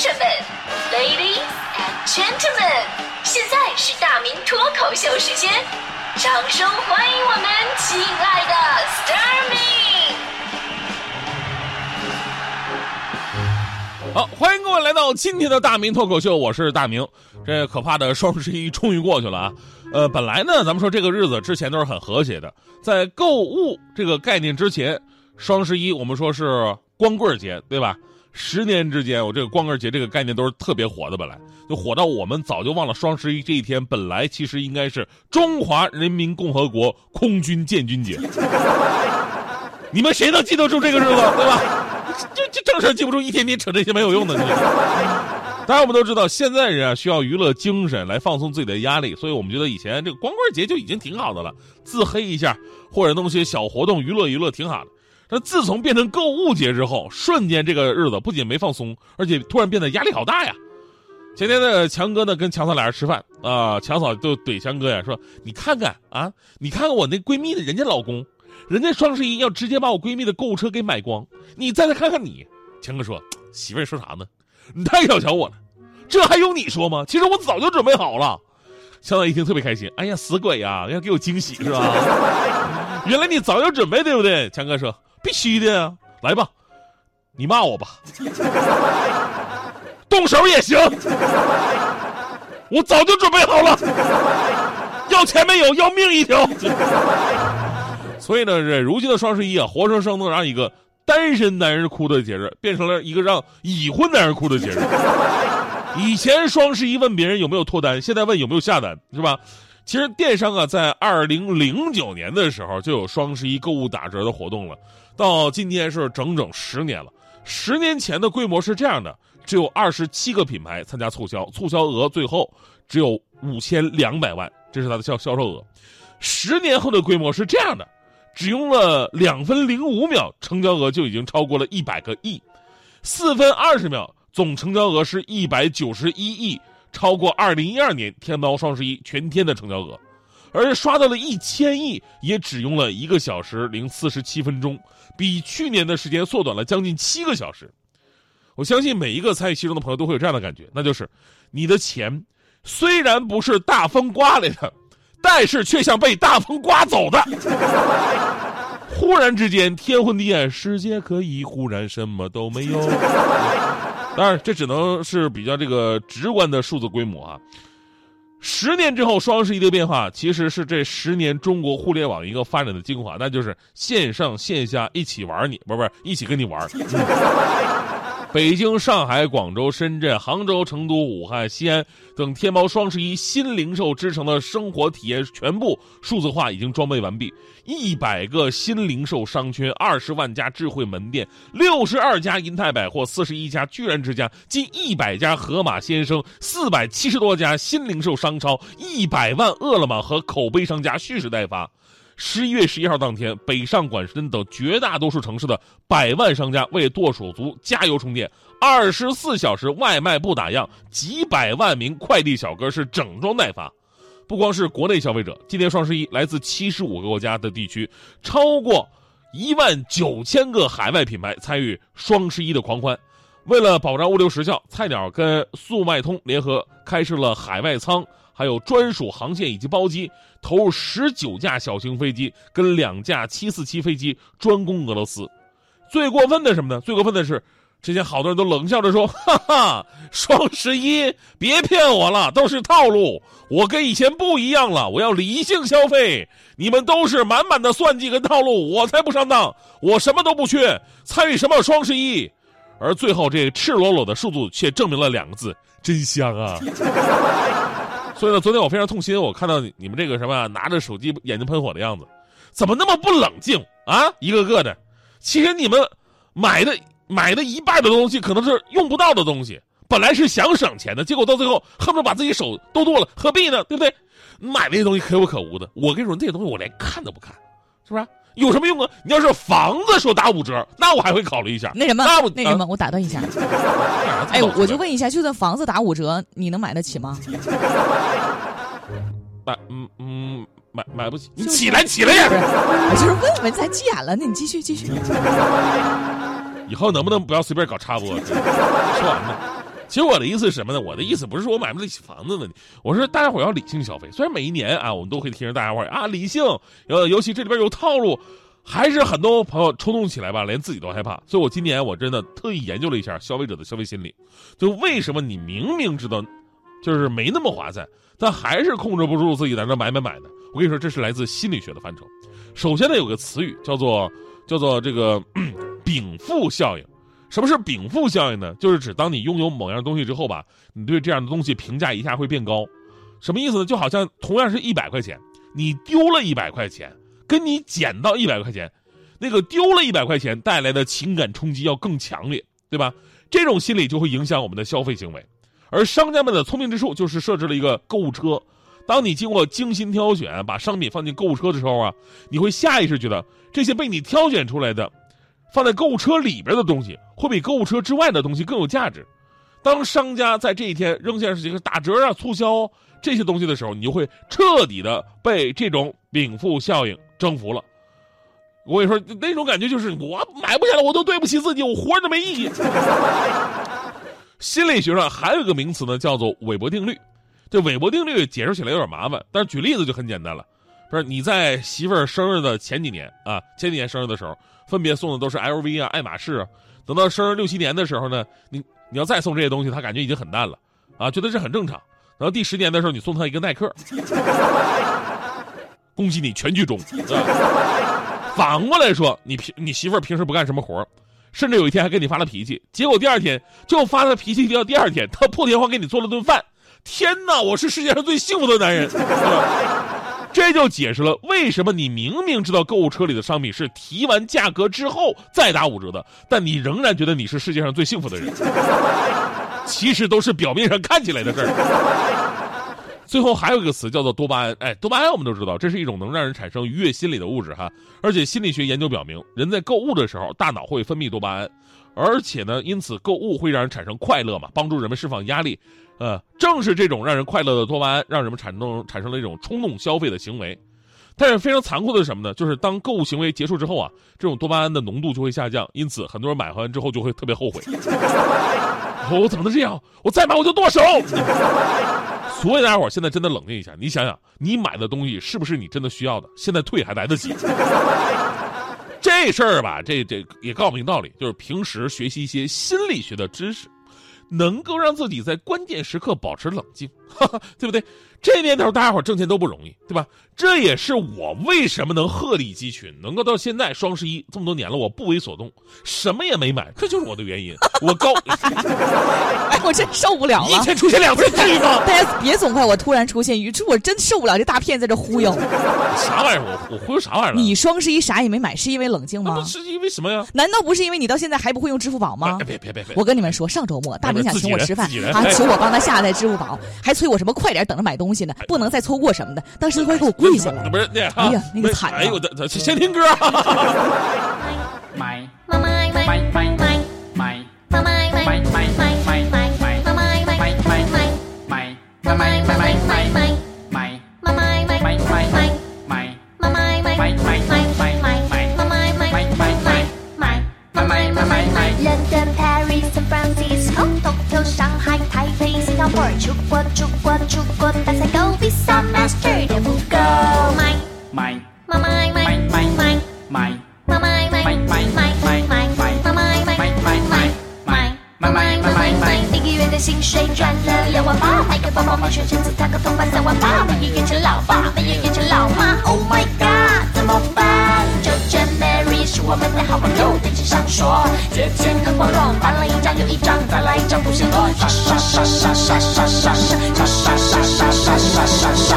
生们，Ladies and Gentlemen，现在是大明脱口秀时间，掌声欢迎我们亲爱的 s t a r m y 好，欢迎各位来到今天的大明脱口秀，我是大明。这可怕的双十一终于过去了啊！呃，本来呢，咱们说这个日子之前都是很和谐的，在购物这个概念之前，双十一我们说是光棍节，对吧？十年之间，我这个光棍节这个概念都是特别火的，本来就火到我们早就忘了双十一这一天本来其实应该是中华人民共和国空军建军节。你们谁能记得住这个日子，对吧？这这正事记不住，一天天扯这些没有用的。当然，我们都知道，现在人啊需要娱乐精神来放松自己的压力，所以我们觉得以前这个光棍节就已经挺好的了，自黑一下或者弄些小活动娱乐娱乐挺好的。但自从变成购物节之后，瞬间这个日子不仅没放松，而且突然变得压力好大呀。前天呢，强哥呢跟强嫂俩人吃饭啊，强嫂就怼强哥呀说：“你看看啊，你看看我那闺蜜的人家老公，人家双十一要直接把我闺蜜的购物车给买光，你再来看看你。”强哥说：“媳妇儿说啥呢？你太小瞧我了，这还用你说吗？其实我早就准备好了。”强嫂一听特别开心，哎呀，死鬼呀，要给我惊喜是吧？原来你早有准备，对不对？强哥说。必须的呀，来吧，你骂我吧，动手也行，我早就准备好了，要钱没有，要命一条。所以呢，这如今的双十一啊，活生生的让一个单身男人哭的节日，变成了一个让已婚男人哭的节日。以前双十一问别人有没有脱单，现在问有没有下单，是吧？其实电商啊，在二零零九年的时候就有双十一购物打折的活动了，到今天是整整十年了。十年前的规模是这样的，只有二十七个品牌参加促销，促销额最后只有五千两百万，这是它的销销售额。十年后的规模是这样的，只用了两分零五秒，成交额就已经超过了一百个亿，四分二十秒，总成交额是一百九十一亿。超过二零一二年天猫双十一全天的成交额，而刷到了一千亿也只用了一个小时零四十七分钟，比去年的时间缩短了将近七个小时。我相信每一个参与其中的朋友都会有这样的感觉，那就是你的钱虽然不是大风刮来的，但是却像被大风刮走的。忽然之间天昏地暗，世界可以忽然什么都没有。当然，这只能是比较这个直观的数字规模啊。十年之后，双十一的变化其实是这十年中国互联网一个发展的精华，那就是线上线下一起玩你，不是不是一起跟你玩。北京、上海、广州、深圳、杭州、成都、武汉、西安等天猫双十一新零售之城的生活体验全部数字化，已经装备完毕。一百个新零售商圈，二十万家智慧门店，六十二家银泰百货，四十一家居然之家，近一百家盒马鲜生，四百七十多家新零售商超，一百万饿了么和口碑商家蓄势待发。十一月十一号当天，北上广深等绝大多数城市的百万商家为剁手族加油充电，二十四小时外卖不打烊，几百万名快递小哥是整装待发。不光是国内消费者，今年双十一，来自七十五个国家的地区，超过一万九千个海外品牌参与双十一的狂欢。为了保障物流时效，菜鸟跟速卖通联合开设了海外仓。还有专属航线以及包机，投入十九架小型飞机跟两架七四七飞机专攻俄罗斯。最过分的什么呢？最过分的是，之前好多人都冷笑着说：“哈哈，双十一别骗我了，都是套路。我跟以前不一样了，我要理性消费。你们都是满满的算计跟套路，我才不上当。我什么都不缺，参与什么双十一。而最后这赤裸裸的数字却证明了两个字：真香啊！” 所以呢，昨天我非常痛心，我看到你们这个什么拿着手机眼睛喷火的样子，怎么那么不冷静啊？一个个的，其实你们买的买的一半的东西可能是用不到的东西，本来是想省钱的，结果到最后恨不得把自己手都剁了，何必呢？对不对？买那些东西可有可无的，我跟你说，那些东西我连看都不看，是不是？有什么用啊？你要是房子说打五折，那我还会考虑一下。那什么，那那什么，我打断一下。哎，我就问一下，就算房子打五折，你能买得起吗？买，嗯嗯，买买不起。你起来，起来呀！我就是问问，咱急眼了，那你继续继续。以后能不能不要随便搞插播？说完了。其实我的意思是什么呢？我的意思不是说我买不起房子的问题，我是大家伙要理性消费。虽然每一年啊，我们都会提醒大家伙啊理性，呃，尤其这里边有套路，还是很多朋友冲动起来吧，连自己都害怕。所以我今年我真的特意研究了一下消费者的消费心理，就为什么你明明知道，就是没那么划算，但还是控制不住自己在那买买买的。我跟你说，这是来自心理学的范畴。首先呢，有个词语叫做叫做这个 禀赋效应。什么是禀赋效应呢？就是指当你拥有某样东西之后吧，你对这样的东西评价一下会变高。什么意思呢？就好像同样是一百块钱，你丢了一百块钱，跟你捡到一百块钱，那个丢了一百块钱带来的情感冲击要更强烈，对吧？这种心理就会影响我们的消费行为。而商家们的聪明之处就是设置了一个购物车，当你经过精心挑选，把商品放进购物车的时候啊，你会下意识觉得这些被你挑选出来的。放在购物车里边的东西，会比购物车之外的东西更有价值。当商家在这一天扔下这个打折啊、促销这些东西的时候，你就会彻底的被这种禀赋效应征服了。我跟你说，那种感觉就是我买不下来，我都对不起自己，我活着都没意义。心理学上还有一个名词呢，叫做韦伯定律。这韦伯定律解释起来有点麻烦，但是举例子就很简单了。不是你在媳妇儿生日的前几年啊，前几年生日的时候，分别送的都是 LV 啊、爱马仕啊。等到生日六七年的时候呢，你你要再送这些东西，他感觉已经很淡了，啊，觉得这很正常。然后第十年的时候，你送他一个耐克，恭喜你全剧终。反过来说，你平你媳妇儿平时不干什么活甚至有一天还跟你发了脾气，结果第二天就发了脾气，到第二天他破天荒给你做了顿饭。天哪，我是世界上最幸福的男人。这就解释了为什么你明明知道购物车里的商品是提完价格之后再打五折的，但你仍然觉得你是世界上最幸福的人。其实都是表面上看起来的事儿。最后还有一个词叫做多巴胺，哎，多巴胺我们都知道，这是一种能让人产生愉悦心理的物质哈。而且心理学研究表明，人在购物的时候，大脑会分泌多巴胺，而且呢，因此购物会让人产生快乐嘛，帮助人们释放压力。呃，正是这种让人快乐的多巴胺，让人们产生产生了一种冲动消费的行为。但是非常残酷的是什么呢？就是当购物行为结束之后啊，这种多巴胺的浓度就会下降，因此很多人买完之后就会特别后悔。我怎么能这样？我再买我就剁手。所以大家伙现在真的冷静一下，你想想，你买的东西是不是你真的需要的？现在退还来得及。这事儿吧，这这也告诉你道理，就是平时学习一些心理学的知识。能够让自己在关键时刻保持冷静，对不对？这年头大家伙挣钱都不容易，对吧？这也是我为什么能鹤立鸡群，能够到现在双十一这么多年了，我不为所动，什么也没买，这就是我的原因。我高，哎，我真受不了了！一天出现两次，至于吗？大家别总怪我突然出现，语出我真受不了这大骗在这忽悠。啥玩意儿？我我忽悠啥玩意儿？你双十一啥也没买，是因为冷静吗？是因为什么呀？难道不是因为你到现在还不会用支付宝吗？别别别别！我跟你们说，上周末大明想请我吃饭，啊，求我帮他下载支付宝，还催我什么快点等着买东西呢，不能再错过什么的。当时他快给我跪下了，不是那哎呀，那个惨！哎呦我的，先听歌。买买买买买买买买买买买买买买买买出国出国出国，大赛狗比萨 master 都不够。买买买买买买买 cao mỏi Trung Quốc, Trung Quốc, Trung Quốc Ta sẽ go with some master devil go. Mày. Mày. Mama. 薪水赚了两万八，买个包包，买双鞋子，烫个头发三万八，没有变成老爸，没有变成老妈。Oh my god，怎么办？就见 Mary 是我们的好朋友，电视上说借钱很光荣，办了一张又一张，再来一张不嫌多。刷刷刷刷刷刷刷刷刷刷刷刷刷刷刷。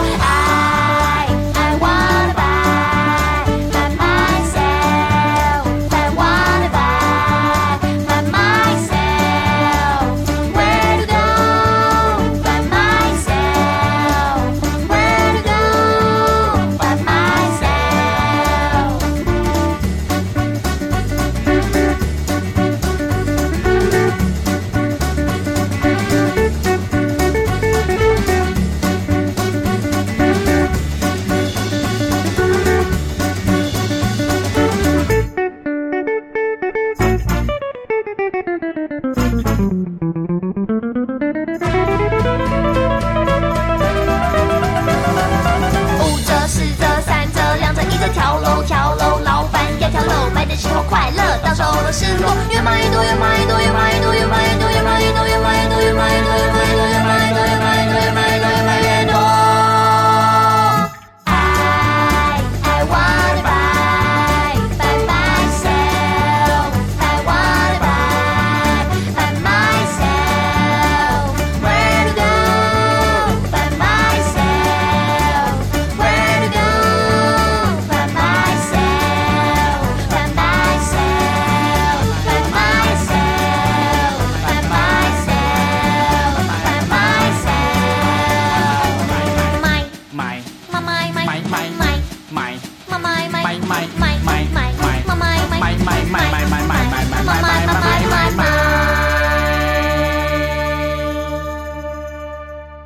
五折、四折、三折、两折、一折，跳楼跳楼，老板要跳楼，买的时候快乐，到手的时候越买越多，越买越多，越买越多，越买越多，越买越多，越买越多，越买越多，越买越多，越买越多。